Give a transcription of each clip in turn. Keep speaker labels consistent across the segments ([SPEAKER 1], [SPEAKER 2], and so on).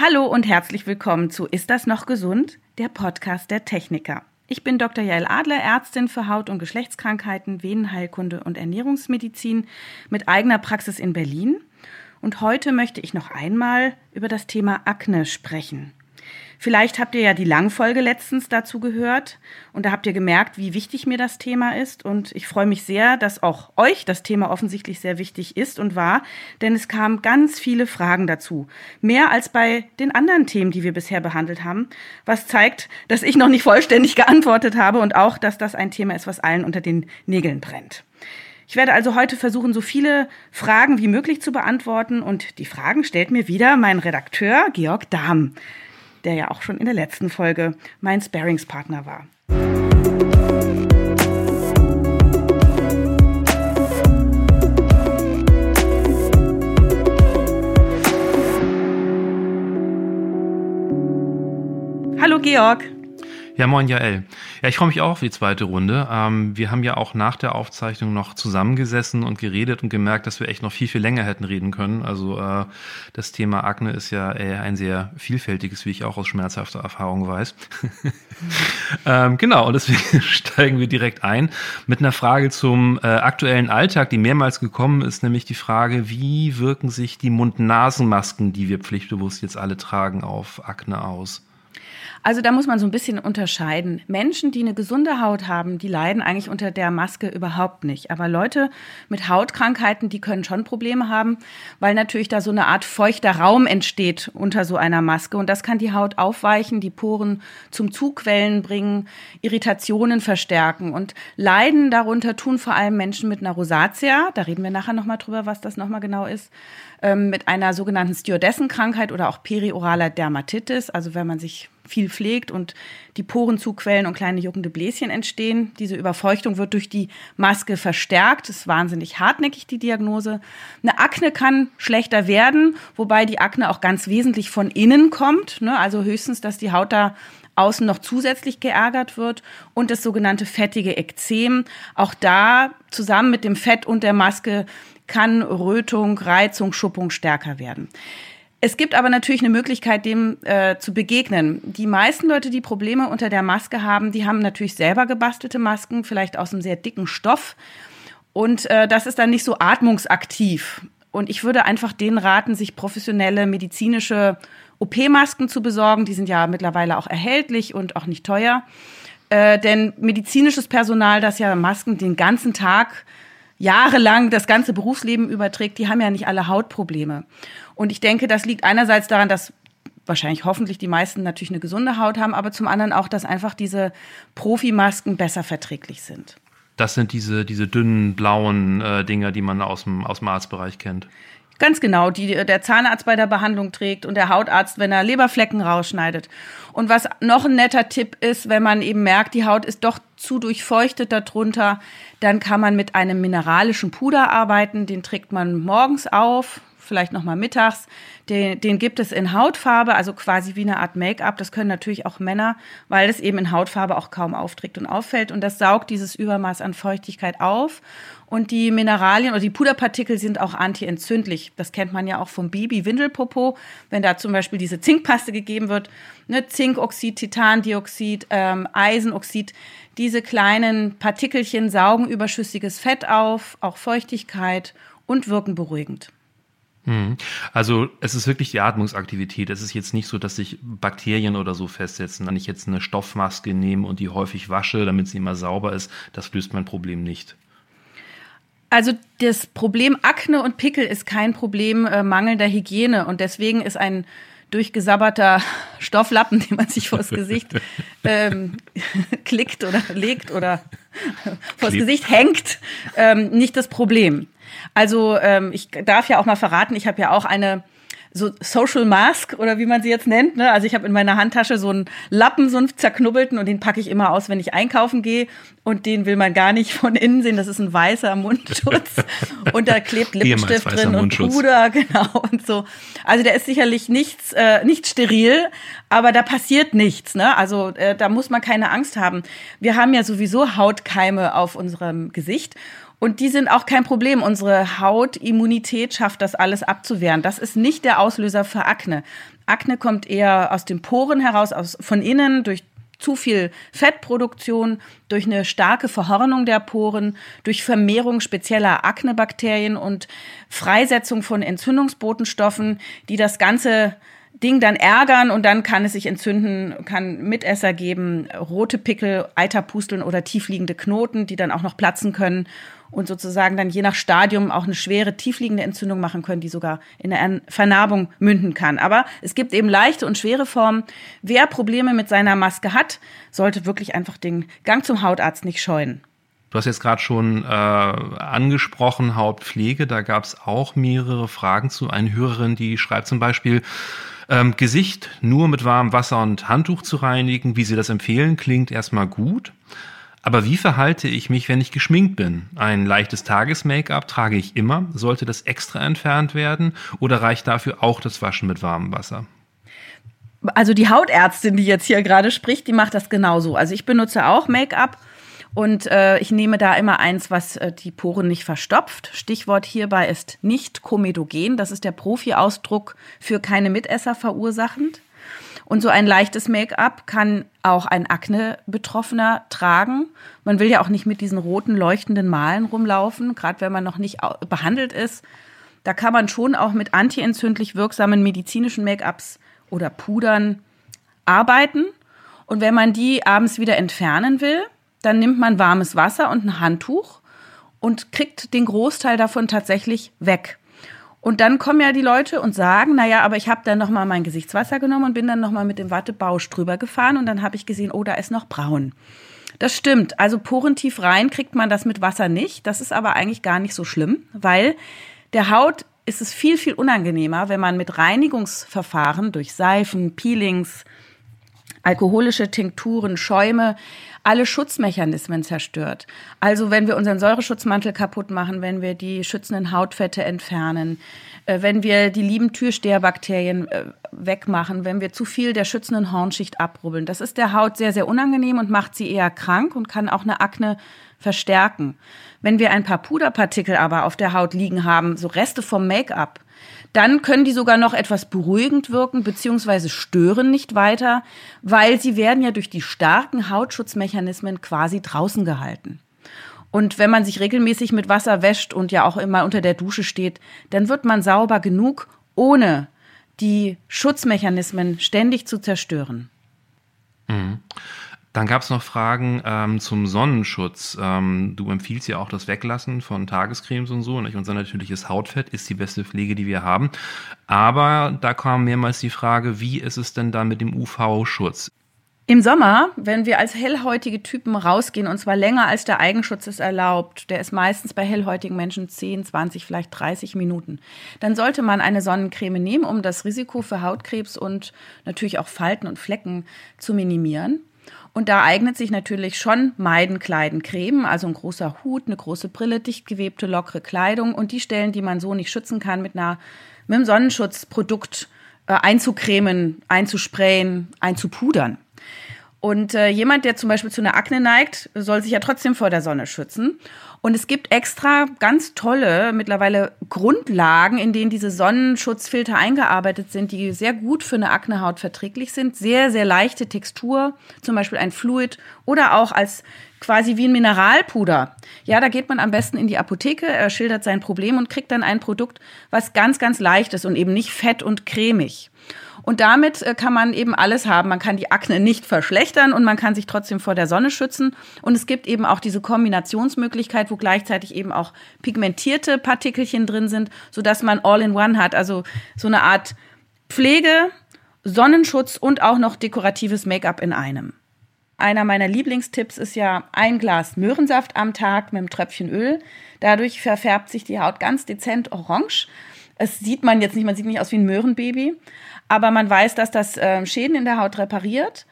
[SPEAKER 1] Hallo und herzlich willkommen zu Ist das noch gesund? Der Podcast der Techniker. Ich bin Dr. Jael Adler, Ärztin für Haut- und Geschlechtskrankheiten, Venenheilkunde und Ernährungsmedizin mit eigener Praxis in Berlin. Und heute möchte ich noch einmal über das Thema Akne sprechen. Vielleicht habt ihr ja die Langfolge letztens dazu gehört und da habt ihr gemerkt, wie wichtig mir das Thema ist. Und ich freue mich sehr, dass auch euch das Thema offensichtlich sehr wichtig ist und war, denn es kamen ganz viele Fragen dazu. Mehr als bei den anderen Themen, die wir bisher behandelt haben, was zeigt, dass ich noch nicht vollständig geantwortet habe und auch, dass das ein Thema ist, was allen unter den Nägeln brennt. Ich werde also heute versuchen, so viele Fragen wie möglich zu beantworten und die Fragen stellt mir wieder mein Redakteur Georg Dahm der ja auch schon in der letzten Folge mein Sparingspartner war. Hallo Georg.
[SPEAKER 2] Ja, moin Jael. Ja, ich freue mich auch auf die zweite Runde. Ähm, wir haben ja auch nach der Aufzeichnung noch zusammengesessen und geredet und gemerkt, dass wir echt noch viel, viel länger hätten reden können. Also äh, das Thema Akne ist ja eher ein sehr vielfältiges, wie ich auch aus schmerzhafter Erfahrung weiß. ähm, genau, und deswegen steigen wir direkt ein mit einer Frage zum äh, aktuellen Alltag, die mehrmals gekommen ist, nämlich die Frage, wie wirken sich die Mund-Nasen-Masken, die wir pflichtbewusst jetzt alle tragen, auf Akne aus?
[SPEAKER 1] Also da muss man so ein bisschen unterscheiden. Menschen, die eine gesunde Haut haben, die leiden eigentlich unter der Maske überhaupt nicht. Aber Leute mit Hautkrankheiten, die können schon Probleme haben, weil natürlich da so eine Art feuchter Raum entsteht unter so einer Maske. Und das kann die Haut aufweichen, die Poren zum Zugquellen bringen, Irritationen verstärken. Und Leiden darunter tun vor allem Menschen mit einer Rosatia. Da reden wir nachher nochmal drüber, was das nochmal genau ist. Ähm, mit einer sogenannten Stewardessenkrankheit oder auch perioraler Dermatitis. Also wenn man sich viel pflegt und die Poren zuquellen und kleine juckende Bläschen entstehen. Diese Überfeuchtung wird durch die Maske verstärkt. Ist wahnsinnig hartnäckig, die Diagnose. Eine Akne kann schlechter werden, wobei die Akne auch ganz wesentlich von innen kommt. Ne? Also höchstens, dass die Haut da außen noch zusätzlich geärgert wird und das sogenannte fettige Ekzem. Auch da zusammen mit dem Fett und der Maske kann Rötung, Reizung, Schuppung stärker werden. Es gibt aber natürlich eine Möglichkeit, dem äh, zu begegnen. Die meisten Leute, die Probleme unter der Maske haben, die haben natürlich selber gebastelte Masken, vielleicht aus einem sehr dicken Stoff. Und äh, das ist dann nicht so atmungsaktiv. Und ich würde einfach denen raten, sich professionelle medizinische OP-Masken zu besorgen. Die sind ja mittlerweile auch erhältlich und auch nicht teuer. Äh, denn medizinisches Personal, das ja Masken den ganzen Tag jahrelang das ganze Berufsleben überträgt, die haben ja nicht alle Hautprobleme. Und ich denke, das liegt einerseits daran, dass wahrscheinlich hoffentlich die meisten natürlich eine gesunde Haut haben, aber zum anderen auch, dass einfach diese Profimasken besser verträglich sind.
[SPEAKER 2] Das sind diese, diese dünnen blauen äh, Dinger, die man aus dem, aus dem Arztbereich kennt.
[SPEAKER 1] Ganz genau, die der Zahnarzt bei der Behandlung trägt und der Hautarzt, wenn er Leberflecken rausschneidet. Und was noch ein netter Tipp ist, wenn man eben merkt, die Haut ist doch zu durchfeuchtet darunter, dann kann man mit einem mineralischen Puder arbeiten. Den trägt man morgens auf, vielleicht nochmal mittags. Den, den gibt es in Hautfarbe, also quasi wie eine Art Make-up. Das können natürlich auch Männer, weil es eben in Hautfarbe auch kaum aufträgt und auffällt. Und das saugt dieses Übermaß an Feuchtigkeit auf. Und die Mineralien oder die Puderpartikel sind auch antientzündlich. Das kennt man ja auch vom Baby-Windelpopo, wenn da zum Beispiel diese Zinkpaste gegeben wird. Ne, Zinkoxid, Titandioxid, ähm, Eisenoxid. Diese kleinen Partikelchen saugen überschüssiges Fett auf, auch Feuchtigkeit und wirken beruhigend.
[SPEAKER 2] Mhm. Also es ist wirklich die Atmungsaktivität. Es ist jetzt nicht so, dass sich Bakterien oder so festsetzen. Wenn ich jetzt eine Stoffmaske nehme und die häufig wasche, damit sie immer sauber ist, das löst mein Problem nicht.
[SPEAKER 1] Also das Problem Akne und Pickel ist kein Problem äh, mangelnder Hygiene und deswegen ist ein durchgesabberter Stofflappen, den man sich vors Gesicht ähm, klickt oder legt oder vors. Gesicht hängt, ähm, nicht das Problem. Also ähm, ich darf ja auch mal verraten, ich habe ja auch eine so Social Mask oder wie man sie jetzt nennt. Ne? Also ich habe in meiner Handtasche so einen Lappen, so einen zerknubbelten und den packe ich immer aus, wenn ich einkaufen gehe. Und den will man gar nicht von innen sehen. Das ist ein weißer Mundschutz. und da klebt Lippenstift drin und Puder, genau und so. Also der ist sicherlich nichts, äh, nicht steril, aber da passiert nichts. Ne? Also äh, da muss man keine Angst haben. Wir haben ja sowieso Hautkeime auf unserem Gesicht. Und die sind auch kein Problem. Unsere Hautimmunität schafft das alles abzuwehren. Das ist nicht der Auslöser für Akne. Akne kommt eher aus den Poren heraus, aus, von innen durch zu viel Fettproduktion, durch eine starke Verhornung der Poren, durch Vermehrung spezieller Aknebakterien und Freisetzung von Entzündungsbotenstoffen, die das ganze Ding dann ärgern und dann kann es sich entzünden, kann Mitesser geben, rote Pickel, Eiterpusteln oder tiefliegende Knoten, die dann auch noch platzen können und sozusagen dann je nach Stadium auch eine schwere tiefliegende Entzündung machen können, die sogar in eine Vernarbung münden kann. Aber es gibt eben leichte und schwere Formen. Wer Probleme mit seiner Maske hat, sollte wirklich einfach den Gang zum Hautarzt nicht scheuen.
[SPEAKER 2] Du hast jetzt gerade schon äh, angesprochen, Hautpflege. Da gab es auch mehrere Fragen zu. Eine Hörerin, die schreibt zum Beispiel, ähm, Gesicht nur mit warmem Wasser und Handtuch zu reinigen, wie Sie das empfehlen, klingt erstmal gut. Aber wie verhalte ich mich, wenn ich geschminkt bin? Ein leichtes Tages-Make-up trage ich immer. Sollte das extra entfernt werden oder reicht dafür auch das Waschen mit warmem Wasser?
[SPEAKER 1] Also die Hautärztin, die jetzt hier gerade spricht, die macht das genauso. Also ich benutze auch Make-up und äh, ich nehme da immer eins, was äh, die Poren nicht verstopft. Stichwort hierbei ist nicht komedogen. Das ist der Profi-Ausdruck für keine Mitesser verursachend. Und so ein leichtes Make-up kann auch ein Akne-Betroffener tragen. Man will ja auch nicht mit diesen roten leuchtenden Malen rumlaufen, gerade wenn man noch nicht behandelt ist. Da kann man schon auch mit antientzündlich wirksamen medizinischen Make-ups oder Pudern arbeiten. Und wenn man die abends wieder entfernen will, dann nimmt man warmes Wasser und ein Handtuch und kriegt den Großteil davon tatsächlich weg. Und dann kommen ja die Leute und sagen, naja, aber ich habe dann nochmal mein Gesichtswasser genommen und bin dann nochmal mit dem Wattebausch drüber gefahren und dann habe ich gesehen, oh, da ist noch braun. Das stimmt. Also porentief rein kriegt man das mit Wasser nicht. Das ist aber eigentlich gar nicht so schlimm, weil der Haut ist es viel, viel unangenehmer, wenn man mit Reinigungsverfahren durch Seifen, Peelings, alkoholische Tinkturen, Schäume alle Schutzmechanismen zerstört. Also wenn wir unseren Säureschutzmantel kaputt machen, wenn wir die schützenden Hautfette entfernen, äh, wenn wir die lieben Türsteherbakterien äh, wegmachen, wenn wir zu viel der schützenden Hornschicht abrubbeln. Das ist der Haut sehr, sehr unangenehm und macht sie eher krank und kann auch eine Akne verstärken. Wenn wir ein paar Puderpartikel aber auf der Haut liegen haben, so Reste vom Make-up, dann können die sogar noch etwas beruhigend wirken, beziehungsweise stören nicht weiter, weil sie werden ja durch die starken Hautschutzmechanismen quasi draußen gehalten. Und wenn man sich regelmäßig mit Wasser wäscht und ja auch immer unter der Dusche steht, dann wird man sauber genug, ohne die Schutzmechanismen ständig zu zerstören.
[SPEAKER 2] Mhm. Dann gab es noch Fragen ähm, zum Sonnenschutz. Ähm, du empfiehlst ja auch das Weglassen von Tagescremes und so. Nicht? Unser natürliches Hautfett ist die beste Pflege, die wir haben. Aber da kam mehrmals die Frage, wie ist es denn da mit dem UV-Schutz?
[SPEAKER 1] Im Sommer, wenn wir als hellhäutige Typen rausgehen, und zwar länger als der Eigenschutz es erlaubt, der ist meistens bei hellhäutigen Menschen 10, 20, vielleicht 30 Minuten, dann sollte man eine Sonnencreme nehmen, um das Risiko für Hautkrebs und natürlich auch Falten und Flecken zu minimieren. Und da eignet sich natürlich schon Meiden, Kleiden, Creme, also ein großer Hut, eine große Brille, dicht gewebte, lockere Kleidung und die Stellen, die man so nicht schützen kann, mit einer mit einem Sonnenschutzprodukt äh, einzucremen, einzusprayen, einzupudern. Und äh, jemand, der zum Beispiel zu einer Akne neigt, soll sich ja trotzdem vor der Sonne schützen. Und es gibt extra ganz tolle mittlerweile Grundlagen, in denen diese Sonnenschutzfilter eingearbeitet sind, die sehr gut für eine Aknehaut verträglich sind. Sehr, sehr leichte Textur, zum Beispiel ein Fluid oder auch als quasi wie ein Mineralpuder. Ja, da geht man am besten in die Apotheke, er schildert sein Problem und kriegt dann ein Produkt, was ganz, ganz leicht ist und eben nicht fett und cremig. Und damit äh, kann man eben alles haben. Man kann die Akne nicht verschlechtern und man kann sich trotzdem vor der Sonne schützen. Und es gibt eben auch diese Kombinationsmöglichkeit, wo gleichzeitig eben auch pigmentierte Partikelchen drin sind, sodass man All-in-One hat. Also so eine Art Pflege, Sonnenschutz und auch noch dekoratives Make-up in einem. Einer meiner Lieblingstipps ist ja ein Glas Möhrensaft am Tag mit einem Tröpfchen Öl. Dadurch verfärbt sich die Haut ganz dezent orange. Es sieht man jetzt nicht, man sieht nicht aus wie ein Möhrenbaby, aber man weiß, dass das äh, Schäden in der Haut repariert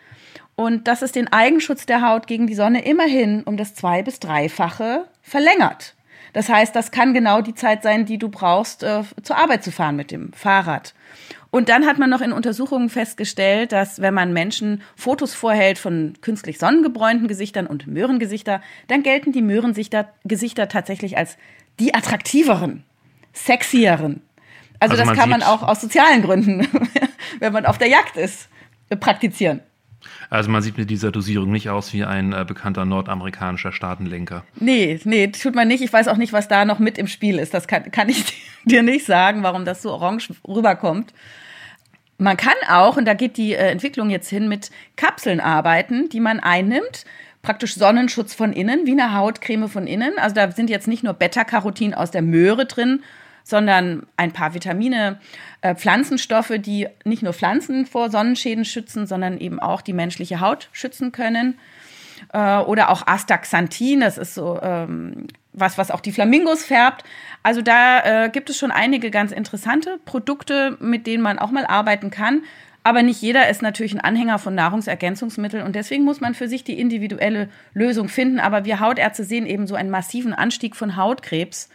[SPEAKER 1] und dass es den Eigenschutz der Haut gegen die Sonne immerhin um das zwei- bis dreifache verlängert. Das heißt, das kann genau die Zeit sein, die du brauchst, äh, zur Arbeit zu fahren mit dem Fahrrad. Und dann hat man noch in Untersuchungen festgestellt, dass wenn man Menschen Fotos vorhält von künstlich sonnengebräunten Gesichtern und Möhrengesichter, dann gelten die Möhrengesichter tatsächlich als die attraktiveren, sexieren. Also, also das kann man auch aus sozialen Gründen wenn man auf der Jagd ist, äh, praktizieren.
[SPEAKER 2] Also man sieht mit dieser Dosierung nicht aus wie ein äh, bekannter nordamerikanischer Staatenlenker.
[SPEAKER 1] Nee, nee, tut man nicht. Ich weiß auch nicht, was da noch mit im Spiel ist. Das kann, kann ich dir nicht sagen, warum das so orange rüberkommt. Man kann auch, und da geht die äh, Entwicklung jetzt hin, mit Kapseln arbeiten, die man einnimmt. Praktisch Sonnenschutz von innen, wie eine Hautcreme von innen. Also da sind jetzt nicht nur Beta-Carotin aus der Möhre drin, sondern ein paar Vitamine, äh, Pflanzenstoffe, die nicht nur Pflanzen vor Sonnenschäden schützen, sondern eben auch die menschliche Haut schützen können. Äh, oder auch Astaxanthin, das ist so ähm, was, was auch die Flamingos färbt. Also da äh, gibt es schon einige ganz interessante Produkte, mit denen man auch mal arbeiten kann. Aber nicht jeder ist natürlich ein Anhänger von Nahrungsergänzungsmitteln und deswegen muss man für sich die individuelle Lösung finden. Aber wir Hautärzte sehen eben so einen massiven Anstieg von Hautkrebs,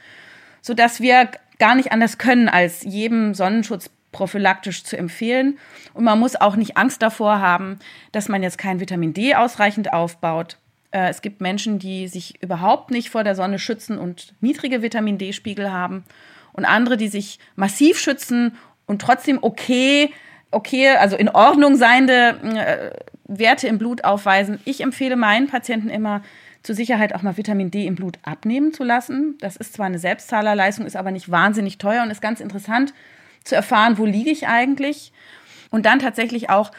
[SPEAKER 1] sodass wir gar nicht anders können, als jedem Sonnenschutz prophylaktisch zu empfehlen. Und man muss auch nicht Angst davor haben, dass man jetzt kein Vitamin D ausreichend aufbaut. Äh, es gibt Menschen, die sich überhaupt nicht vor der Sonne schützen und niedrige Vitamin D-Spiegel haben. Und andere, die sich massiv schützen und trotzdem okay, okay, also in Ordnung seiende äh, Werte im Blut aufweisen. Ich empfehle meinen Patienten immer, zur Sicherheit auch mal Vitamin D im Blut abnehmen zu lassen. Das ist zwar eine Selbstzahlerleistung, ist aber nicht wahnsinnig teuer und ist ganz interessant zu erfahren, wo liege ich eigentlich. Und dann tatsächlich auch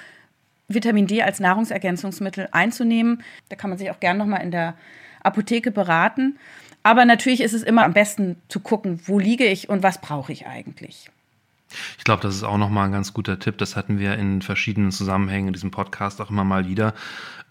[SPEAKER 1] Vitamin D als Nahrungsergänzungsmittel einzunehmen. Da kann man sich auch gerne nochmal in der Apotheke beraten. Aber natürlich ist es immer am besten zu gucken, wo liege ich und was brauche ich eigentlich.
[SPEAKER 2] Ich glaube, das ist auch nochmal ein ganz guter Tipp. Das hatten wir in verschiedenen Zusammenhängen in diesem Podcast auch immer mal wieder.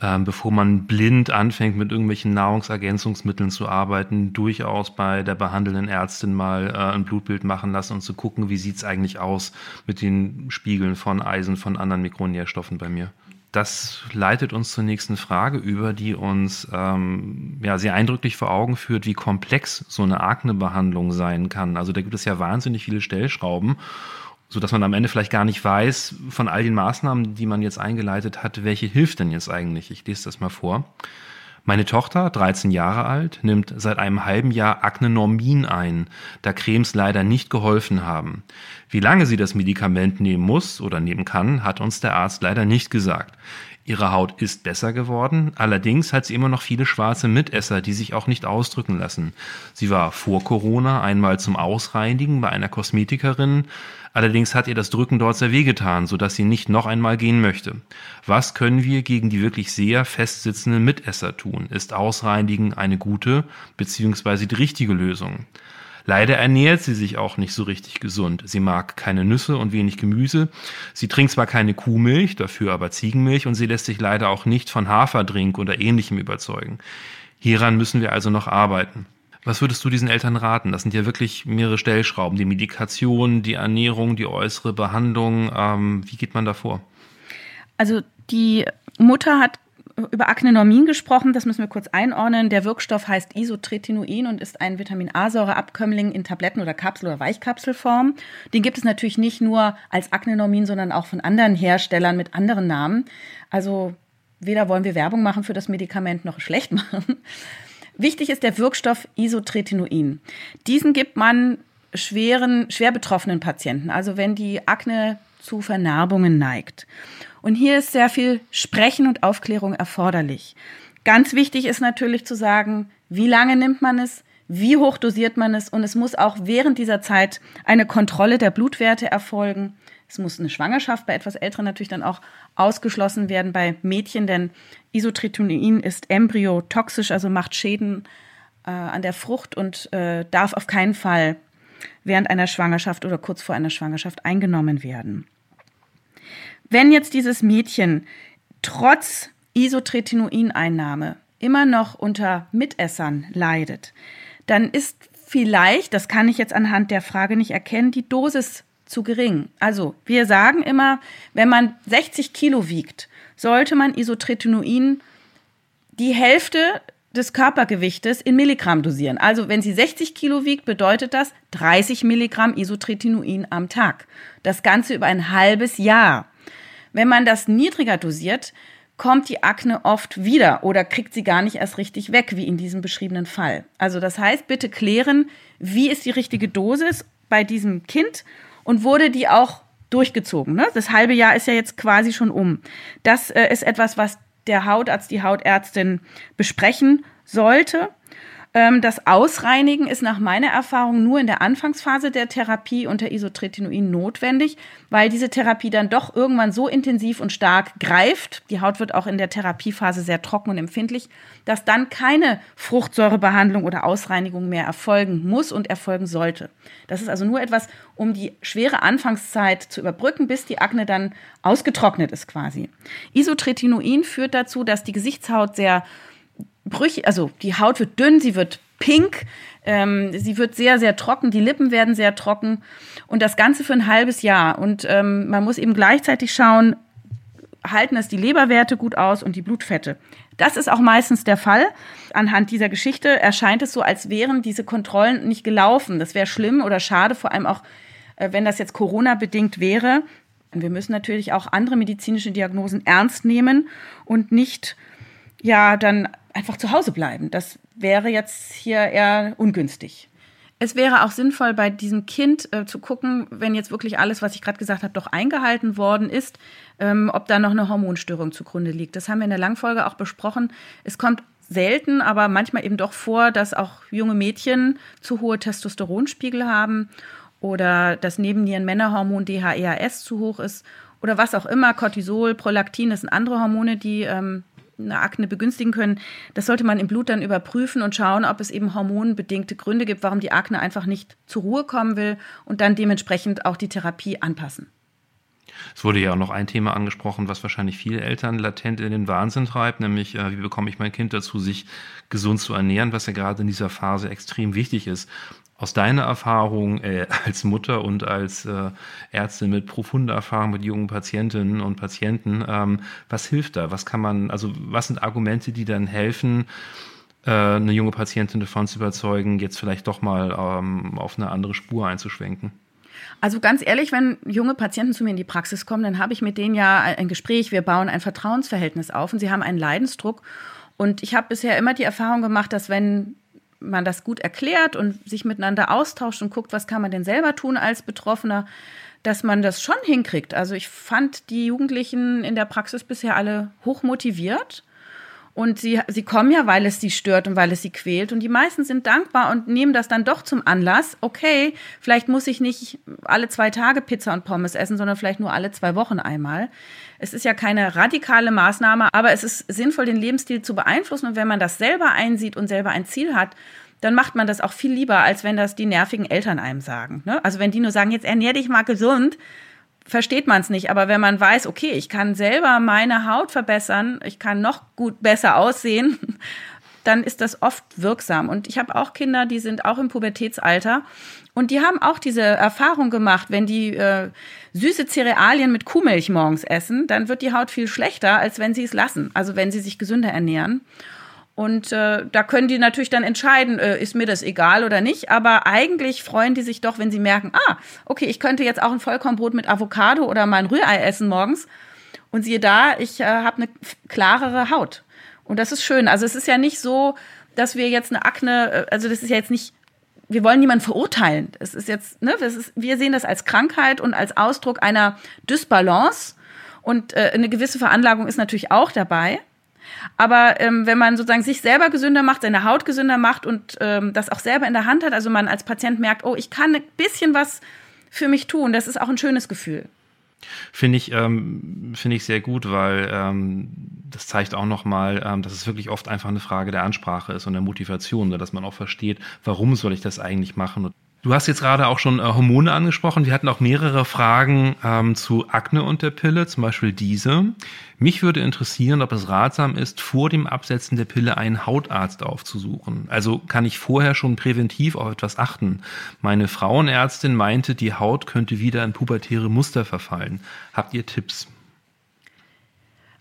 [SPEAKER 2] Ähm, bevor man blind anfängt, mit irgendwelchen Nahrungsergänzungsmitteln zu arbeiten, durchaus bei der behandelnden Ärztin mal äh, ein Blutbild machen lassen und zu gucken, wie sieht es eigentlich aus mit den Spiegeln von Eisen, von anderen Mikronährstoffen bei mir. Das leitet uns zur nächsten Frage über, die uns ähm, ja, sehr eindrücklich vor Augen führt, wie komplex so eine Aknebehandlung sein kann. Also da gibt es ja wahnsinnig viele Stellschrauben, sodass man am Ende vielleicht gar nicht weiß, von all den Maßnahmen, die man jetzt eingeleitet hat, welche hilft denn jetzt eigentlich? Ich lese das mal vor. Meine Tochter, 13 Jahre alt, nimmt seit einem halben Jahr Aknenormin ein, da Cremes leider nicht geholfen haben. Wie lange sie das Medikament nehmen muss oder nehmen kann, hat uns der Arzt leider nicht gesagt. Ihre Haut ist besser geworden, allerdings hat sie immer noch viele schwarze Mitesser, die sich auch nicht ausdrücken lassen. Sie war vor Corona einmal zum Ausreinigen bei einer Kosmetikerin, allerdings hat ihr das Drücken dort sehr wehgetan, sodass sie nicht noch einmal gehen möchte. Was können wir gegen die wirklich sehr festsitzenden Mitesser tun? Ist Ausreinigen eine gute bzw. die richtige Lösung? Leider ernährt sie sich auch nicht so richtig gesund. Sie mag keine Nüsse und wenig Gemüse. Sie trinkt zwar keine Kuhmilch, dafür aber Ziegenmilch und sie lässt sich leider auch nicht von Haferdrink oder ähnlichem überzeugen. Hieran müssen wir also noch arbeiten. Was würdest du diesen Eltern raten? Das sind ja wirklich mehrere Stellschrauben. Die Medikation, die Ernährung, die äußere Behandlung. Ähm, wie geht man da vor?
[SPEAKER 1] Also die Mutter hat über Acnenormin gesprochen, das müssen wir kurz einordnen. Der Wirkstoff heißt Isotretinoin und ist ein Vitamin A-Säureabkömmling in Tabletten- oder Kapsel- oder Weichkapselform. Den gibt es natürlich nicht nur als Acnenormin, sondern auch von anderen Herstellern mit anderen Namen. Also weder wollen wir Werbung machen für das Medikament noch schlecht machen. Wichtig ist der Wirkstoff Isotretinoin. Diesen gibt man schweren, schwer betroffenen Patienten, also wenn die Akne zu Vernarbungen neigt. Und hier ist sehr viel Sprechen und Aufklärung erforderlich. Ganz wichtig ist natürlich zu sagen, wie lange nimmt man es, wie hoch dosiert man es und es muss auch während dieser Zeit eine Kontrolle der Blutwerte erfolgen. Es muss eine Schwangerschaft bei etwas Älteren natürlich dann auch ausgeschlossen werden bei Mädchen, denn Isotretinoin ist embryotoxisch, also macht Schäden äh, an der Frucht und äh, darf auf keinen Fall während einer Schwangerschaft oder kurz vor einer Schwangerschaft eingenommen werden. Wenn jetzt dieses Mädchen trotz Isotretinoineinnahme immer noch unter Mitessern leidet, dann ist vielleicht, das kann ich jetzt anhand der Frage nicht erkennen, die Dosis zu gering. Also wir sagen immer, wenn man 60 Kilo wiegt, sollte man Isotretinoin die Hälfte des Körpergewichtes in Milligramm dosieren. Also wenn sie 60 Kilo wiegt, bedeutet das 30 Milligramm Isotretinoin am Tag. Das Ganze über ein halbes Jahr. Wenn man das niedriger dosiert, kommt die Akne oft wieder oder kriegt sie gar nicht erst richtig weg, wie in diesem beschriebenen Fall. Also das heißt, bitte klären, wie ist die richtige Dosis bei diesem Kind und wurde die auch durchgezogen. Ne? Das halbe Jahr ist ja jetzt quasi schon um. Das äh, ist etwas, was der Hautarzt, die Hautärztin besprechen sollte. Ähm, das Ausreinigen ist nach meiner Erfahrung nur in der Anfangsphase der Therapie unter Isotretinoin notwendig, weil diese Therapie dann doch irgendwann so intensiv und stark greift, die Haut wird auch in der Therapiephase sehr trocken und empfindlich, dass dann keine Fruchtsäurebehandlung oder Ausreinigung mehr erfolgen muss und erfolgen sollte. Das ist also nur etwas, um die schwere Anfangszeit zu überbrücken, bis die Akne dann ausgetrocknet ist quasi. Isotretinoin führt dazu, dass die Gesichtshaut sehr brüchig, also die Haut wird dünn, sie wird pink, ähm, sie wird sehr, sehr trocken, die Lippen werden sehr trocken und das Ganze für ein halbes Jahr. Und ähm, man muss eben gleichzeitig schauen, halten es die Leberwerte gut aus und die Blutfette. Das ist auch meistens der Fall. Anhand dieser Geschichte erscheint es so, als wären diese Kontrollen nicht gelaufen. Das wäre schlimm oder schade, vor allem auch, äh, wenn das jetzt Corona-bedingt wäre. Und wir müssen natürlich auch andere medizinische Diagnosen ernst nehmen und nicht ja dann einfach zu Hause bleiben. Das wäre jetzt hier eher ungünstig. Es wäre auch sinnvoll, bei diesem Kind äh, zu gucken, wenn jetzt wirklich alles, was ich gerade gesagt habe, doch eingehalten worden ist, ähm, ob da noch eine Hormonstörung zugrunde liegt. Das haben wir in der Langfolge auch besprochen. Es kommt selten, aber manchmal eben doch vor, dass auch junge Mädchen zu hohe Testosteronspiegel haben oder das Nebennieren-Männerhormon DHEAS zu hoch ist oder was auch immer, Cortisol, Prolaktin, das sind andere Hormone, die ähm, eine Akne begünstigen können. Das sollte man im Blut dann überprüfen und schauen, ob es eben hormonbedingte Gründe gibt, warum die Akne einfach nicht zur Ruhe kommen will und dann dementsprechend auch die Therapie anpassen.
[SPEAKER 2] Es wurde ja auch noch ein Thema angesprochen, was wahrscheinlich viele Eltern latent in den Wahnsinn treibt, nämlich äh, wie bekomme ich mein Kind dazu, sich gesund zu ernähren, was ja gerade in dieser Phase extrem wichtig ist. Aus deiner Erfahrung äh, als Mutter und als äh, Ärztin mit profunder Erfahrung mit jungen Patientinnen und Patienten, ähm, was hilft da? Was kann man, also was sind Argumente, die dann helfen, äh, eine junge Patientin davon zu überzeugen, jetzt vielleicht doch mal ähm, auf eine andere Spur einzuschwenken?
[SPEAKER 1] Also ganz ehrlich, wenn junge Patienten zu mir in die Praxis kommen, dann habe ich mit denen ja ein Gespräch, wir bauen ein Vertrauensverhältnis auf und sie haben einen Leidensdruck. Und ich habe bisher immer die Erfahrung gemacht, dass wenn man das gut erklärt und sich miteinander austauscht und guckt, was kann man denn selber tun als Betroffener, dass man das schon hinkriegt. Also ich fand die Jugendlichen in der Praxis bisher alle hoch motiviert. Und sie, sie kommen ja, weil es sie stört und weil es sie quält. Und die meisten sind dankbar und nehmen das dann doch zum Anlass. Okay, vielleicht muss ich nicht alle zwei Tage Pizza und Pommes essen, sondern vielleicht nur alle zwei Wochen einmal. Es ist ja keine radikale Maßnahme, aber es ist sinnvoll, den Lebensstil zu beeinflussen. Und wenn man das selber einsieht und selber ein Ziel hat, dann macht man das auch viel lieber, als wenn das die nervigen Eltern einem sagen. Ne? Also wenn die nur sagen, jetzt ernähr dich mal gesund, versteht man es nicht. Aber wenn man weiß, okay, ich kann selber meine Haut verbessern, ich kann noch gut besser aussehen, dann ist das oft wirksam. Und ich habe auch Kinder, die sind auch im Pubertätsalter und die haben auch diese Erfahrung gemacht, wenn die äh, süße Cerealien mit Kuhmilch morgens essen, dann wird die Haut viel schlechter, als wenn sie es lassen, also wenn sie sich gesünder ernähren. Und äh, da können die natürlich dann entscheiden, äh, ist mir das egal oder nicht. Aber eigentlich freuen die sich doch, wenn sie merken, ah, okay, ich könnte jetzt auch ein Vollkornbrot mit Avocado oder mein Rührei essen morgens. Und siehe da, ich äh, habe eine klarere Haut. Und das ist schön. Also es ist ja nicht so, dass wir jetzt eine Akne, äh, also das ist ja jetzt nicht wir wollen niemanden verurteilen. Es ist jetzt, ne, ist, wir sehen das als Krankheit und als Ausdruck einer Dysbalance. Und äh, eine gewisse Veranlagung ist natürlich auch dabei. Aber ähm, wenn man sozusagen sich selber gesünder macht, seine Haut gesünder macht und ähm, das auch selber in der Hand hat, also man als Patient merkt, oh, ich kann ein bisschen was für mich tun, das ist auch ein schönes Gefühl.
[SPEAKER 2] Finde ich, ähm, finde ich sehr gut, weil ähm, das zeigt auch nochmal, ähm, dass es wirklich oft einfach eine Frage der Ansprache ist und der Motivation, ne, dass man auch versteht, warum soll ich das eigentlich machen. Du hast jetzt gerade auch schon äh, Hormone angesprochen. Wir hatten auch mehrere Fragen ähm, zu Akne und der Pille, zum Beispiel diese. Mich würde interessieren, ob es ratsam ist, vor dem Absetzen der Pille einen Hautarzt aufzusuchen. Also kann ich vorher schon präventiv auf etwas achten. Meine Frauenärztin meinte, die Haut könnte wieder in pubertäre Muster verfallen. Habt ihr Tipps?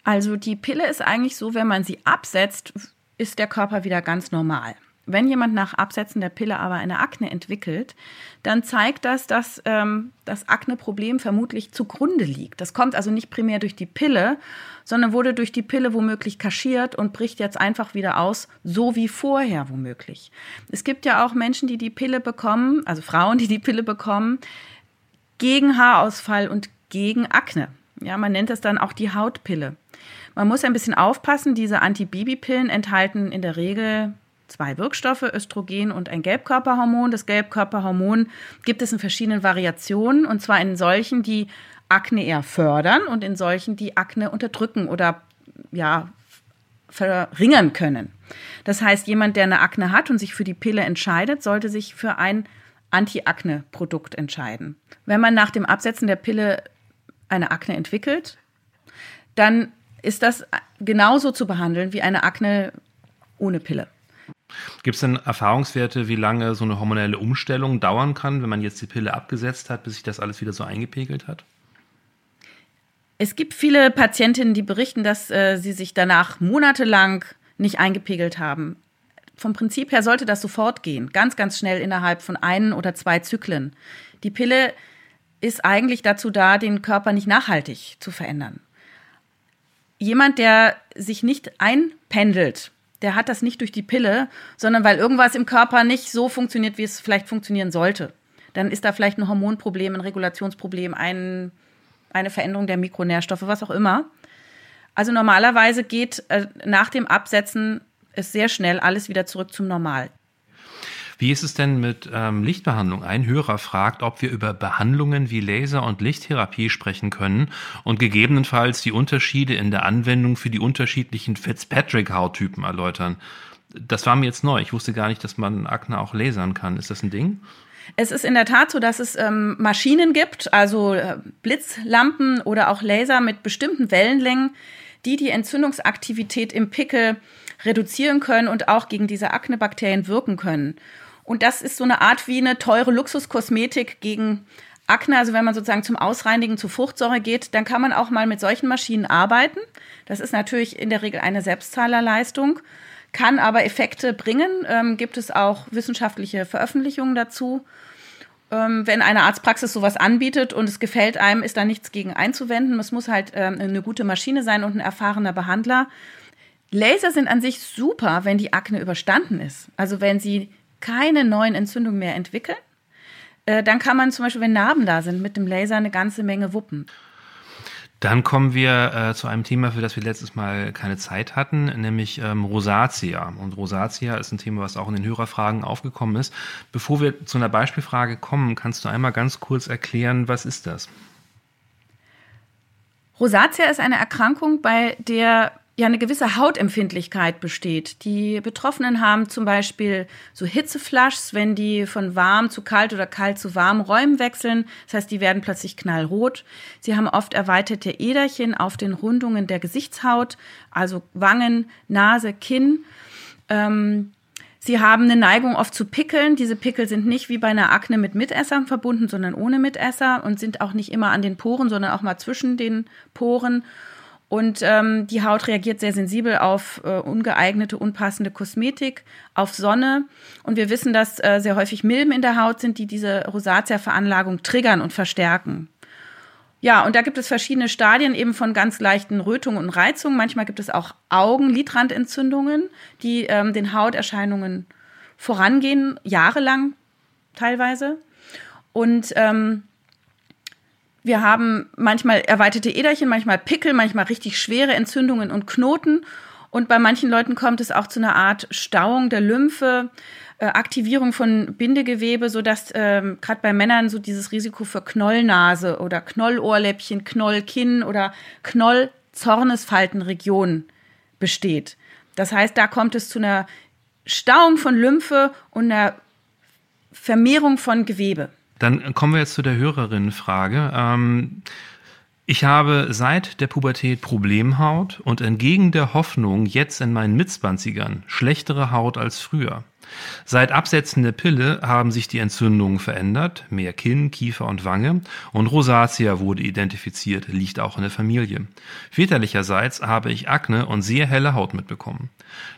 [SPEAKER 1] Also die Pille ist eigentlich so, wenn man sie absetzt, ist der Körper wieder ganz normal. Wenn jemand nach Absetzen der Pille aber eine Akne entwickelt, dann zeigt das, dass ähm, das Akne-Problem vermutlich zugrunde liegt. Das kommt also nicht primär durch die Pille, sondern wurde durch die Pille womöglich kaschiert und bricht jetzt einfach wieder aus, so wie vorher womöglich. Es gibt ja auch Menschen, die die Pille bekommen, also Frauen, die die Pille bekommen, gegen Haarausfall und gegen Akne. Ja, man nennt es dann auch die Hautpille. Man muss ein bisschen aufpassen, diese Antibabypillen enthalten in der Regel zwei Wirkstoffe, Östrogen und ein Gelbkörperhormon. Das Gelbkörperhormon gibt es in verschiedenen Variationen und zwar in solchen, die Akne eher fördern und in solchen, die Akne unterdrücken oder ja, verringern können. Das heißt, jemand, der eine Akne hat und sich für die Pille entscheidet, sollte sich für ein Anti-Akne-Produkt entscheiden. Wenn man nach dem Absetzen der Pille eine Akne entwickelt, dann ist das genauso zu behandeln wie eine Akne ohne Pille.
[SPEAKER 2] Gibt es denn Erfahrungswerte, wie lange so eine hormonelle Umstellung dauern kann, wenn man jetzt die Pille abgesetzt hat, bis sich das alles wieder so eingepegelt hat?
[SPEAKER 1] Es gibt viele Patientinnen, die berichten, dass äh, sie sich danach monatelang nicht eingepegelt haben. Vom Prinzip her sollte das sofort gehen, ganz, ganz schnell innerhalb von ein oder zwei Zyklen. Die Pille ist eigentlich dazu da, den Körper nicht nachhaltig zu verändern. Jemand, der sich nicht einpendelt, der hat das nicht durch die Pille, sondern weil irgendwas im Körper nicht so funktioniert, wie es vielleicht funktionieren sollte. Dann ist da vielleicht ein Hormonproblem, ein Regulationsproblem, ein eine Veränderung der Mikronährstoffe, was auch immer. Also normalerweise geht äh, nach dem Absetzen es sehr schnell alles wieder zurück zum Normal.
[SPEAKER 2] Wie ist es denn mit ähm, Lichtbehandlung? Ein Hörer fragt, ob wir über Behandlungen wie Laser- und Lichttherapie sprechen können und gegebenenfalls die Unterschiede in der Anwendung für die unterschiedlichen Fitzpatrick-Hauttypen erläutern. Das war mir jetzt neu. Ich wusste gar nicht, dass man Akne auch lasern kann. Ist das ein Ding?
[SPEAKER 1] Es ist in der Tat so, dass es ähm, Maschinen gibt, also äh, Blitzlampen oder auch Laser mit bestimmten Wellenlängen, die die Entzündungsaktivität im Pickel reduzieren können und auch gegen diese Aknebakterien wirken können. Und das ist so eine Art wie eine teure Luxuskosmetik gegen Akne. Also wenn man sozusagen zum Ausreinigen zu Fruchtsäure geht, dann kann man auch mal mit solchen Maschinen arbeiten. Das ist natürlich in der Regel eine Selbstzahlerleistung kann aber Effekte bringen. Ähm, gibt es auch wissenschaftliche Veröffentlichungen dazu. Ähm, wenn eine Arztpraxis sowas anbietet und es gefällt einem, ist da nichts gegen einzuwenden. Es muss halt ähm, eine gute Maschine sein und ein erfahrener Behandler. Laser sind an sich super, wenn die Akne überstanden ist. Also wenn sie keine neuen Entzündungen mehr entwickeln, äh, dann kann man zum Beispiel, wenn Narben da sind, mit dem Laser eine ganze Menge wuppen.
[SPEAKER 2] Dann kommen wir äh, zu einem Thema, für das wir letztes Mal keine Zeit hatten, nämlich ähm, Rosatia. Und Rosatia ist ein Thema, was auch in den Hörerfragen aufgekommen ist. Bevor wir zu einer Beispielfrage kommen, kannst du einmal ganz kurz erklären, was ist das?
[SPEAKER 1] Rosatia ist eine Erkrankung, bei der ja eine gewisse Hautempfindlichkeit besteht. Die Betroffenen haben zum Beispiel so Hitzeflaschs, wenn die von warm zu kalt oder kalt zu warm Räumen wechseln. Das heißt, die werden plötzlich knallrot. Sie haben oft erweiterte Äderchen auf den Rundungen der Gesichtshaut, also Wangen, Nase, Kinn. Ähm, Sie haben eine Neigung oft zu Pickeln. Diese Pickel sind nicht wie bei einer Akne mit Mitessern verbunden, sondern ohne Mitesser und sind auch nicht immer an den Poren, sondern auch mal zwischen den Poren. Und ähm, die Haut reagiert sehr sensibel auf äh, ungeeignete, unpassende Kosmetik, auf Sonne. Und wir wissen, dass äh, sehr häufig Milben in der Haut sind, die diese Rosatia-Veranlagung triggern und verstärken. Ja, und da gibt es verschiedene Stadien eben von ganz leichten Rötungen und Reizungen. Manchmal gibt es auch Augenlidrandentzündungen, die ähm, den Hauterscheinungen vorangehen, jahrelang teilweise. Und ähm, wir haben manchmal erweiterte Äderchen, manchmal Pickel, manchmal richtig schwere Entzündungen und Knoten. Und bei manchen Leuten kommt es auch zu einer Art Stauung der Lymphe, äh, Aktivierung von Bindegewebe, sodass ähm, gerade bei Männern so dieses Risiko für Knollnase oder Knollohrläppchen, Knollkinn oder Knollzornesfaltenregion besteht. Das heißt, da kommt es zu einer Stauung von Lymphe und einer Vermehrung von Gewebe.
[SPEAKER 2] Dann kommen wir jetzt zu der Hörerinnenfrage. Ähm, ich habe seit der Pubertät Problemhaut und entgegen der Hoffnung jetzt in meinen Mitzwanzigern schlechtere Haut als früher. Seit Absetzen der Pille haben sich die Entzündungen verändert, mehr Kinn, Kiefer und Wange und Rosatia wurde identifiziert, liegt auch in der Familie. Väterlicherseits habe ich Akne und sehr helle Haut mitbekommen.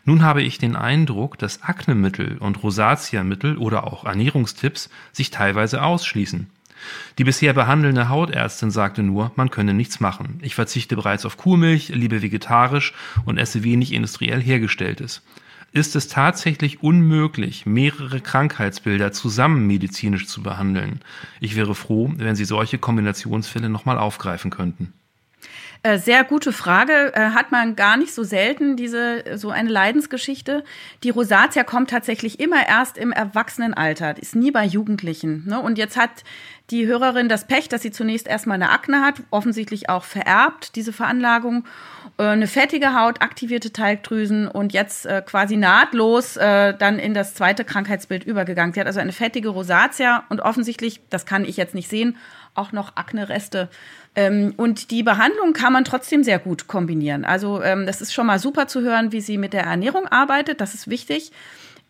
[SPEAKER 2] Nun habe ich den Eindruck, dass Aknemittel und Rosatia-Mittel oder auch Ernährungstipps sich teilweise ausschließen. Die bisher behandelnde Hautärztin sagte nur, man könne nichts machen. Ich verzichte bereits auf Kuhmilch, liebe vegetarisch und esse wenig industriell hergestelltes. Ist es tatsächlich unmöglich, mehrere Krankheitsbilder zusammen medizinisch zu behandeln. Ich wäre froh, wenn Sie solche Kombinationsfälle nochmal aufgreifen könnten.
[SPEAKER 1] Äh, sehr gute Frage. Äh, hat man gar nicht so selten diese so eine Leidensgeschichte. Die Rosatia kommt tatsächlich immer erst im Erwachsenenalter, ist nie bei Jugendlichen. Ne? Und jetzt hat die Hörerin das Pech, dass sie zunächst erstmal eine Akne hat, offensichtlich auch vererbt, diese Veranlagung, äh, eine fettige Haut, aktivierte Teigdrüsen und jetzt quasi nahtlos dann in das zweite Krankheitsbild übergegangen. Sie hat also eine fettige Rosatia und offensichtlich, das kann ich jetzt nicht sehen, auch noch Akne-Reste ähm, und die Behandlung kann man trotzdem sehr gut kombinieren. Also ähm, das ist schon mal super zu hören, wie sie mit der Ernährung arbeitet. Das ist wichtig.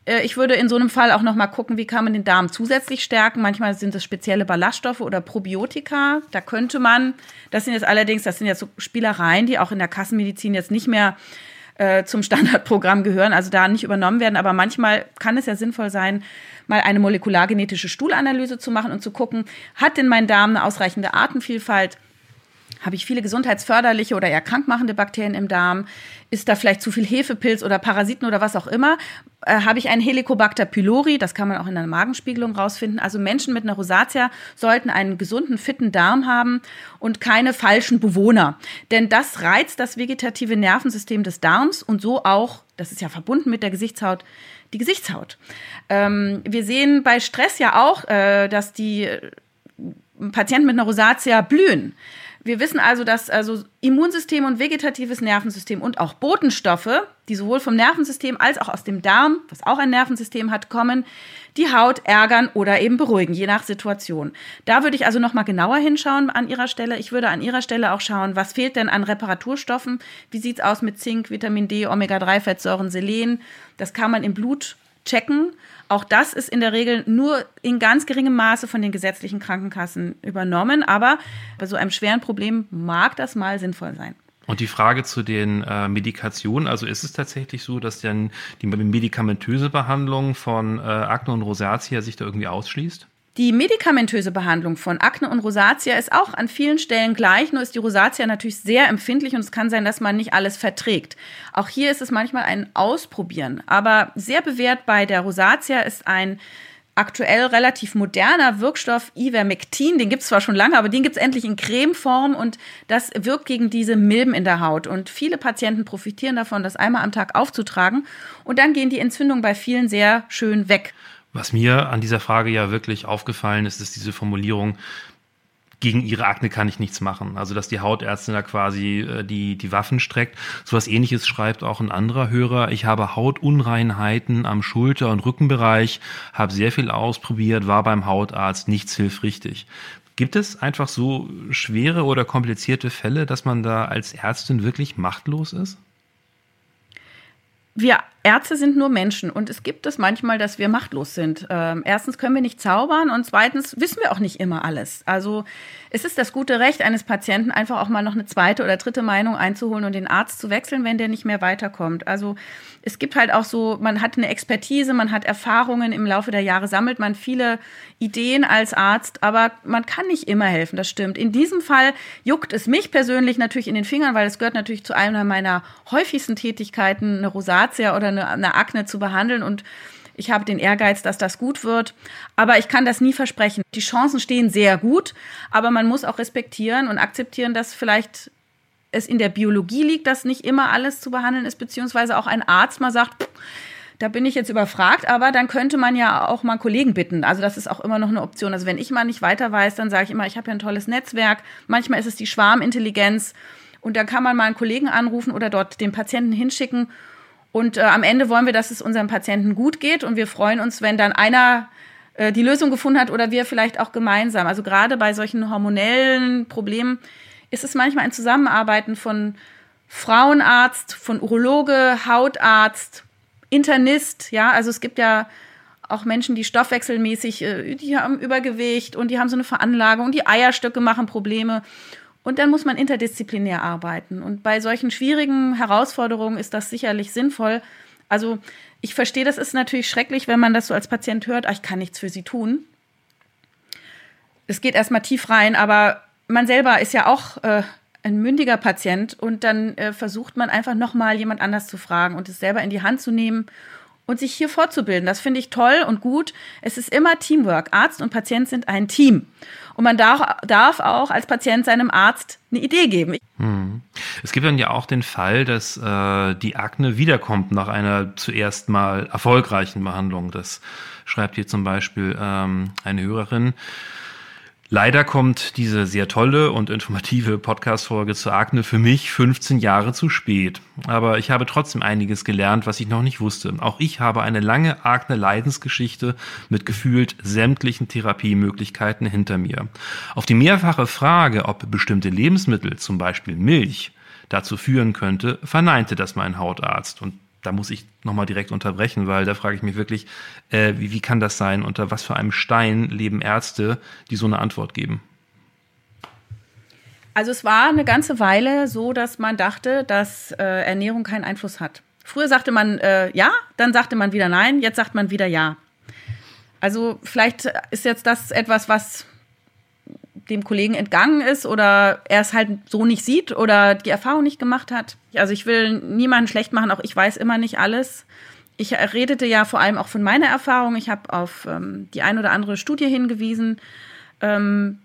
[SPEAKER 1] Äh, ich würde in so einem Fall auch noch mal gucken, wie kann man den Darm zusätzlich stärken. Manchmal sind es spezielle Ballaststoffe oder Probiotika. Da könnte man, das sind jetzt allerdings, das sind jetzt so Spielereien, die auch in der Kassenmedizin jetzt nicht mehr äh, zum Standardprogramm gehören, also da nicht übernommen werden. Aber manchmal kann es ja sinnvoll sein, mal eine molekulargenetische Stuhlanalyse zu machen und zu gucken, hat denn mein Darm eine ausreichende Artenvielfalt? Habe ich viele gesundheitsförderliche oder eher krankmachende Bakterien im Darm? Ist da vielleicht zu viel Hefepilz oder Parasiten oder was auch immer? Äh, habe ich einen Helicobacter pylori? Das kann man auch in einer Magenspiegelung rausfinden. Also Menschen mit einer Rosatia sollten einen gesunden, fitten Darm haben und keine falschen Bewohner. Denn das reizt das vegetative Nervensystem des Darms und so auch, das ist ja verbunden mit der Gesichtshaut, die Gesichtshaut. Ähm, wir sehen bei Stress ja auch, äh, dass die Patienten mit einer Rosatia blühen. Wir wissen also, dass also Immunsystem und vegetatives Nervensystem und auch Botenstoffe, die sowohl vom Nervensystem als auch aus dem Darm, was auch ein Nervensystem hat, kommen, die Haut ärgern oder eben beruhigen, je nach Situation. Da würde ich also noch mal genauer hinschauen an Ihrer Stelle. Ich würde an Ihrer Stelle auch schauen, was fehlt denn an Reparaturstoffen? Wie sieht's aus mit Zink, Vitamin D, Omega-3-Fettsäuren, Selen? Das kann man im Blut checken. Auch das ist in der Regel nur in ganz geringem Maße von den gesetzlichen Krankenkassen übernommen. Aber bei so einem schweren Problem mag das mal sinnvoll sein.
[SPEAKER 2] Und die Frage zu den äh, Medikationen, also ist es tatsächlich so, dass dann die medikamentöse Behandlung von äh, Akne und Rosatia sich da irgendwie ausschließt?
[SPEAKER 1] Die medikamentöse Behandlung von Akne und Rosatia ist auch an vielen Stellen gleich, nur ist die Rosatia natürlich sehr empfindlich und es kann sein, dass man nicht alles verträgt. Auch hier ist es manchmal ein Ausprobieren. Aber sehr bewährt bei der Rosatia ist ein aktuell relativ moderner Wirkstoff Ivermectin. Den gibt es zwar schon lange, aber den gibt es endlich in Cremeform und das wirkt gegen diese Milben in der Haut. Und viele Patienten profitieren davon, das einmal am Tag aufzutragen und dann gehen die Entzündungen bei vielen sehr schön weg.
[SPEAKER 2] Was mir an dieser Frage ja wirklich aufgefallen ist, ist diese Formulierung, gegen ihre Akne kann ich nichts machen. Also, dass die Hautärztin da quasi äh, die, die Waffen streckt. So was ähnliches schreibt auch ein anderer Hörer. Ich habe Hautunreinheiten am Schulter- und Rückenbereich, habe sehr viel ausprobiert, war beim Hautarzt, nichts hilft richtig. Gibt es einfach so schwere oder komplizierte Fälle, dass man da als Ärztin wirklich machtlos ist?
[SPEAKER 1] Wir Ärzte sind nur Menschen und es gibt es manchmal, dass wir machtlos sind. Ähm, erstens können wir nicht zaubern und zweitens wissen wir auch nicht immer alles. Also es ist das gute Recht eines Patienten, einfach auch mal noch eine zweite oder dritte Meinung einzuholen und den Arzt zu wechseln, wenn der nicht mehr weiterkommt. Also es gibt halt auch so, man hat eine Expertise, man hat Erfahrungen, im Laufe der Jahre sammelt man viele Ideen als Arzt, aber man kann nicht immer helfen, das stimmt. In diesem Fall juckt es mich persönlich natürlich in den Fingern, weil es gehört natürlich zu einer meiner häufigsten Tätigkeiten, eine Rosatia oder eine, eine Akne zu behandeln und ich habe den Ehrgeiz, dass das gut wird. Aber ich kann das nie versprechen. Die Chancen stehen sehr gut, aber man muss auch respektieren und akzeptieren, dass vielleicht es in der Biologie liegt, dass nicht immer alles zu behandeln ist, beziehungsweise auch ein Arzt mal sagt, da bin ich jetzt überfragt, aber dann könnte man ja auch mal Kollegen bitten. Also das ist auch immer noch eine Option. Also wenn ich mal nicht weiter weiß, dann sage ich immer, ich habe ja ein tolles Netzwerk. Manchmal ist es die Schwarmintelligenz und dann kann man mal einen Kollegen anrufen oder dort den Patienten hinschicken und äh, am Ende wollen wir, dass es unserem Patienten gut geht und wir freuen uns, wenn dann einer äh, die Lösung gefunden hat oder wir vielleicht auch gemeinsam. Also gerade bei solchen hormonellen Problemen ist es manchmal ein Zusammenarbeiten von Frauenarzt, von Urologe, Hautarzt, Internist, ja, also es gibt ja auch Menschen, die stoffwechselmäßig, äh, die haben Übergewicht und die haben so eine Veranlagung die Eierstöcke machen Probleme. Und dann muss man interdisziplinär arbeiten. Und bei solchen schwierigen Herausforderungen ist das sicherlich sinnvoll. Also ich verstehe, das ist natürlich schrecklich, wenn man das so als Patient hört, ah, ich kann nichts für sie tun. Es geht erstmal tief rein, aber man selber ist ja auch äh, ein mündiger Patient und dann äh, versucht man einfach nochmal jemand anders zu fragen und es selber in die Hand zu nehmen und sich hier fortzubilden. Das finde ich toll und gut. Es ist immer Teamwork. Arzt und Patient sind ein Team. Und man darf, darf auch als Patient seinem Arzt eine Idee geben.
[SPEAKER 2] Hm. Es gibt dann ja auch den Fall, dass äh, die Akne wiederkommt nach einer zuerst mal erfolgreichen Behandlung. Das schreibt hier zum Beispiel ähm, eine Hörerin. Leider kommt diese sehr tolle und informative Podcast-Folge zur Akne für mich 15 Jahre zu spät. Aber ich habe trotzdem einiges gelernt, was ich noch nicht wusste. Auch ich habe eine lange Akne-Leidensgeschichte mit gefühlt sämtlichen Therapiemöglichkeiten hinter mir. Auf die mehrfache Frage, ob bestimmte Lebensmittel, zum Beispiel Milch, dazu führen könnte, verneinte das mein Hautarzt. Und da muss ich nochmal direkt unterbrechen, weil da frage ich mich wirklich, äh, wie, wie kann das sein? Unter was für einem Stein leben Ärzte, die so eine Antwort geben?
[SPEAKER 1] Also es war eine ganze Weile so, dass man dachte, dass äh, Ernährung keinen Einfluss hat. Früher sagte man äh, ja, dann sagte man wieder nein, jetzt sagt man wieder ja. Also vielleicht ist jetzt das etwas, was dem Kollegen entgangen ist oder er es halt so nicht sieht oder die Erfahrung nicht gemacht hat. Also ich will niemanden schlecht machen, auch ich weiß immer nicht alles. Ich redete ja vor allem auch von meiner Erfahrung. Ich habe auf ähm, die ein oder andere Studie hingewiesen. Ähm,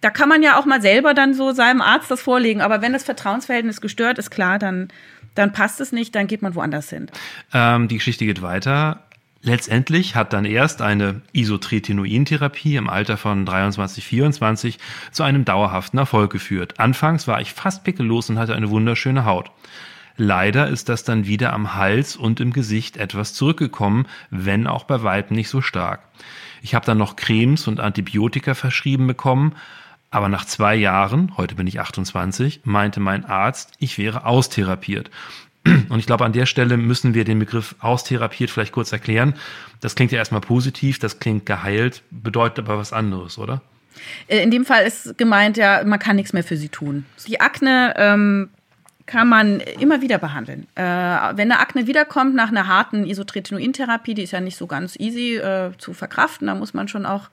[SPEAKER 1] da kann man ja auch mal selber dann so seinem Arzt das vorlegen. Aber wenn das Vertrauensverhältnis gestört ist, klar, dann, dann passt es nicht, dann geht man woanders hin.
[SPEAKER 2] Ähm, die Geschichte geht weiter. Letztendlich hat dann erst eine Isotretinoin-Therapie im Alter von 23, 24 zu einem dauerhaften Erfolg geführt. Anfangs war ich fast pickellos und hatte eine wunderschöne Haut. Leider ist das dann wieder am Hals und im Gesicht etwas zurückgekommen, wenn auch bei weitem nicht so stark. Ich habe dann noch Cremes und Antibiotika verschrieben bekommen, aber nach zwei Jahren, heute bin ich 28, meinte mein Arzt, ich wäre austherapiert. Und ich glaube, an der Stelle müssen wir den Begriff austherapiert vielleicht kurz erklären. Das klingt ja erstmal positiv, das klingt geheilt, bedeutet aber was anderes, oder?
[SPEAKER 1] Äh, in dem Fall ist gemeint, ja, man kann nichts mehr für sie tun. Die Akne ähm, kann man immer wieder behandeln. Äh, wenn eine Akne wiederkommt nach einer harten Isotretinoin-Therapie, die ist ja nicht so ganz easy äh, zu verkraften, da muss man schon auch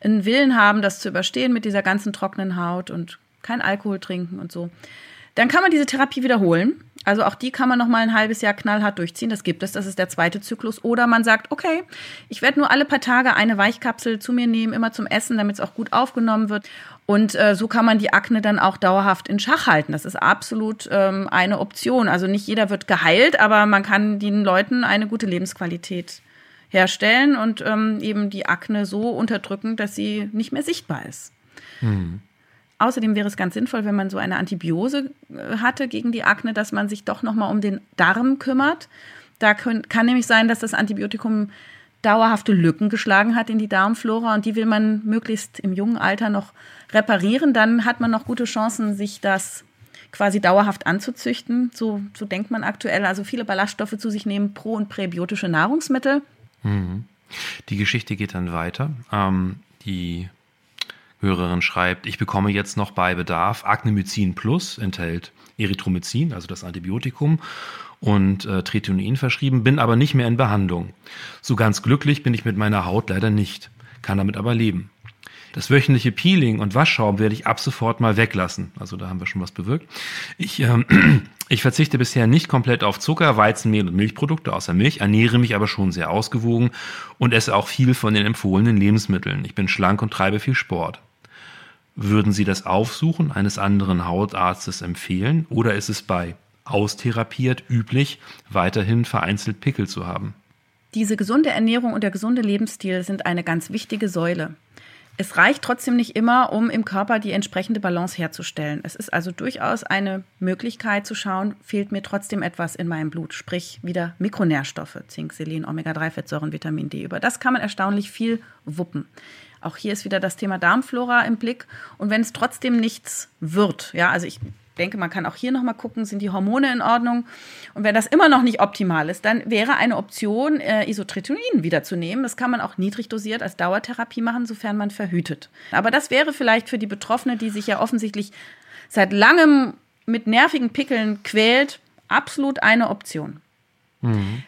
[SPEAKER 1] einen Willen haben, das zu überstehen mit dieser ganzen trockenen Haut und kein Alkohol trinken und so. Dann kann man diese Therapie wiederholen. Also auch die kann man noch mal ein halbes Jahr knallhart durchziehen. Das gibt es. Das ist der zweite Zyklus. Oder man sagt, okay, ich werde nur alle paar Tage eine Weichkapsel zu mir nehmen, immer zum Essen, damit es auch gut aufgenommen wird. Und äh, so kann man die Akne dann auch dauerhaft in Schach halten. Das ist absolut ähm, eine Option. Also nicht jeder wird geheilt, aber man kann den Leuten eine gute Lebensqualität herstellen und ähm, eben die Akne so unterdrücken, dass sie nicht mehr sichtbar ist. Mhm. Außerdem wäre es ganz sinnvoll, wenn man so eine Antibiose äh, hatte gegen die Akne, dass man sich doch nochmal um den Darm kümmert. Da können, kann nämlich sein, dass das Antibiotikum dauerhafte Lücken geschlagen hat in die Darmflora und die will man möglichst im jungen Alter noch reparieren. Dann hat man noch gute Chancen, sich das quasi dauerhaft anzuzüchten. So, so denkt man aktuell. Also viele Ballaststoffe zu sich nehmen, pro- und präbiotische Nahrungsmittel.
[SPEAKER 2] Mhm. Die Geschichte geht dann weiter. Ähm, die Hörerin schreibt, ich bekomme jetzt noch bei Bedarf Acnemycin Plus, enthält Erythromycin, also das Antibiotikum, und äh, Tretinoin verschrieben, bin aber nicht mehr in Behandlung. So ganz glücklich bin ich mit meiner Haut leider nicht, kann damit aber leben. Das wöchentliche Peeling und Waschschaum werde ich ab sofort mal weglassen. Also da haben wir schon was bewirkt. Ich, äh, ich verzichte bisher nicht komplett auf Zucker, Weizenmehl und Milchprodukte außer Milch, ernähre mich aber schon sehr ausgewogen und esse auch viel von den empfohlenen Lebensmitteln. Ich bin schlank und treibe viel Sport. Würden Sie das Aufsuchen eines anderen Hautarztes empfehlen oder ist es bei austherapiert üblich, weiterhin vereinzelt Pickel zu haben?
[SPEAKER 1] Diese gesunde Ernährung und der gesunde Lebensstil sind eine ganz wichtige Säule. Es reicht trotzdem nicht immer, um im Körper die entsprechende Balance herzustellen. Es ist also durchaus eine Möglichkeit zu schauen, fehlt mir trotzdem etwas in meinem Blut, sprich wieder Mikronährstoffe, Zink, Selen, Omega-3-Fettsäuren, Vitamin D. Über das kann man erstaunlich viel wuppen. Auch hier ist wieder das Thema Darmflora im Blick. Und wenn es trotzdem nichts wird, ja, also ich denke, man kann auch hier nochmal gucken, sind die Hormone in Ordnung? Und wenn das immer noch nicht optimal ist, dann wäre eine Option, äh, Isotretinoin wiederzunehmen. Das kann man auch niedrig dosiert als Dauertherapie machen, sofern man verhütet. Aber das wäre vielleicht für die Betroffene, die sich ja offensichtlich seit langem mit nervigen Pickeln quält, absolut eine Option. Mhm.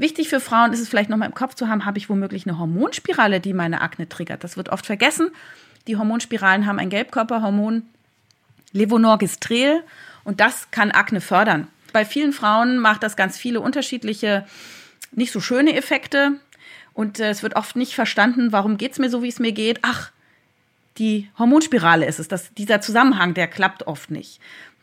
[SPEAKER 1] Wichtig für Frauen ist es vielleicht nochmal im Kopf zu haben, habe ich womöglich eine Hormonspirale, die meine Akne triggert. Das wird oft vergessen. Die Hormonspiralen haben ein Gelbkörperhormon, Levonorgestrel und das kann Akne fördern. Bei vielen Frauen macht das ganz viele unterschiedliche, nicht so schöne Effekte. Und äh, es wird oft nicht verstanden, warum geht es mir so, wie es mir geht. Ach, die Hormonspirale ist es. Das, dieser Zusammenhang, der klappt oft nicht.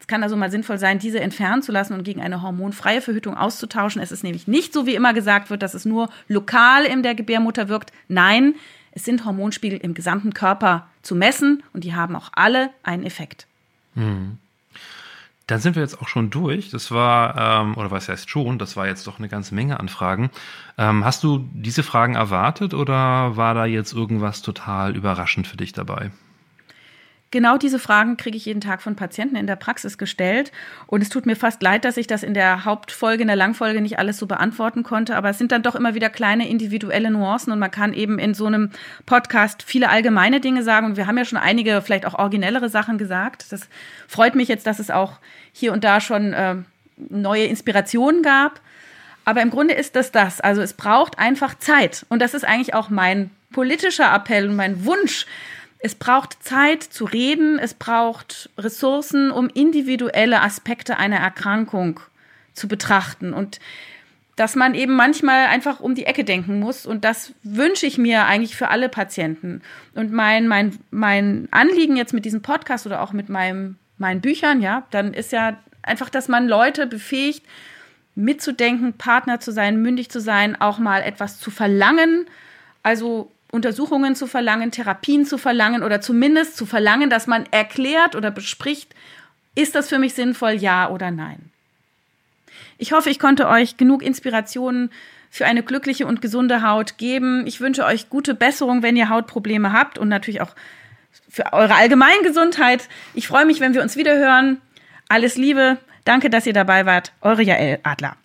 [SPEAKER 1] Es kann also mal sinnvoll sein, diese entfernen zu lassen und gegen eine hormonfreie Verhütung auszutauschen. Es ist nämlich nicht so, wie immer gesagt wird, dass es nur lokal in der Gebärmutter wirkt. Nein, es sind Hormonspiegel im gesamten Körper zu messen und die haben auch alle einen Effekt.
[SPEAKER 2] Hm. Dann sind wir jetzt auch schon durch. Das war, ähm, oder was heißt schon, das war jetzt doch eine ganze Menge an Fragen. Ähm, hast du diese Fragen erwartet oder war da jetzt irgendwas total überraschend für dich dabei?
[SPEAKER 1] Genau diese Fragen kriege ich jeden Tag von Patienten in der Praxis gestellt. Und es tut mir fast leid, dass ich das in der Hauptfolge, in der Langfolge nicht alles so beantworten konnte. Aber es sind dann doch immer wieder kleine individuelle Nuancen und man kann eben in so einem Podcast viele allgemeine Dinge sagen. Und wir haben ja schon einige, vielleicht auch originellere Sachen gesagt. Das freut mich jetzt, dass es auch hier und da schon äh, neue Inspirationen gab. Aber im Grunde ist das das. Also es braucht einfach Zeit. Und das ist eigentlich auch mein politischer Appell und mein Wunsch es braucht Zeit zu reden, es braucht Ressourcen, um individuelle Aspekte einer Erkrankung zu betrachten und dass man eben manchmal einfach um die Ecke denken muss. Und das wünsche ich mir eigentlich für alle Patienten. Und mein, mein, mein Anliegen jetzt mit diesem Podcast oder auch mit meinem, meinen Büchern, ja, dann ist ja einfach, dass man Leute befähigt, mitzudenken, Partner zu sein, mündig zu sein, auch mal etwas zu verlangen. Also Untersuchungen zu verlangen, Therapien zu verlangen oder zumindest zu verlangen, dass man erklärt oder bespricht, ist das für mich sinnvoll, ja oder nein. Ich hoffe, ich konnte euch genug Inspirationen für eine glückliche und gesunde Haut geben. Ich wünsche euch gute Besserung, wenn ihr Hautprobleme habt und natürlich auch für eure allgemeine Gesundheit. Ich freue mich, wenn wir uns wieder hören. Alles Liebe. Danke, dass ihr dabei wart. Eure Jael Adler.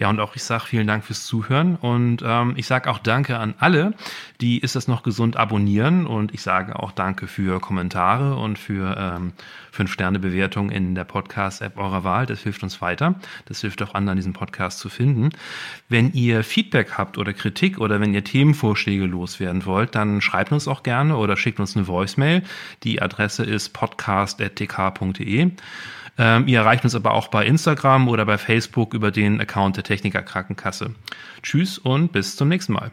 [SPEAKER 2] Ja, und auch ich sage vielen Dank fürs Zuhören und ähm, ich sage auch Danke an alle, die Ist das noch gesund abonnieren und ich sage auch Danke für Kommentare und für ähm, fünf Sterne Bewertung in der Podcast-App eurer Wahl. Das hilft uns weiter. Das hilft auch anderen, diesen Podcast zu finden. Wenn ihr Feedback habt oder Kritik oder wenn ihr Themenvorschläge loswerden wollt, dann schreibt uns auch gerne oder schickt uns eine Voicemail. Die Adresse ist podcast.tk.de. Ähm, ihr erreicht uns aber auch bei Instagram oder bei Facebook über den Account der Techniker Krankenkasse. Tschüss und bis zum nächsten Mal.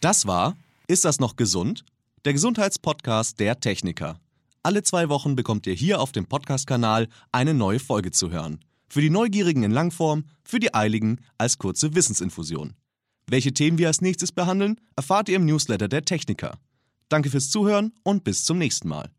[SPEAKER 3] Das war Ist das noch gesund? Der Gesundheitspodcast der Techniker. Alle zwei Wochen bekommt ihr hier auf dem Podcast-Kanal eine neue Folge zu hören. Für die Neugierigen in Langform, für die Eiligen als kurze Wissensinfusion. Welche Themen wir als nächstes behandeln, erfahrt ihr im Newsletter der Techniker. Danke fürs Zuhören und bis zum nächsten Mal.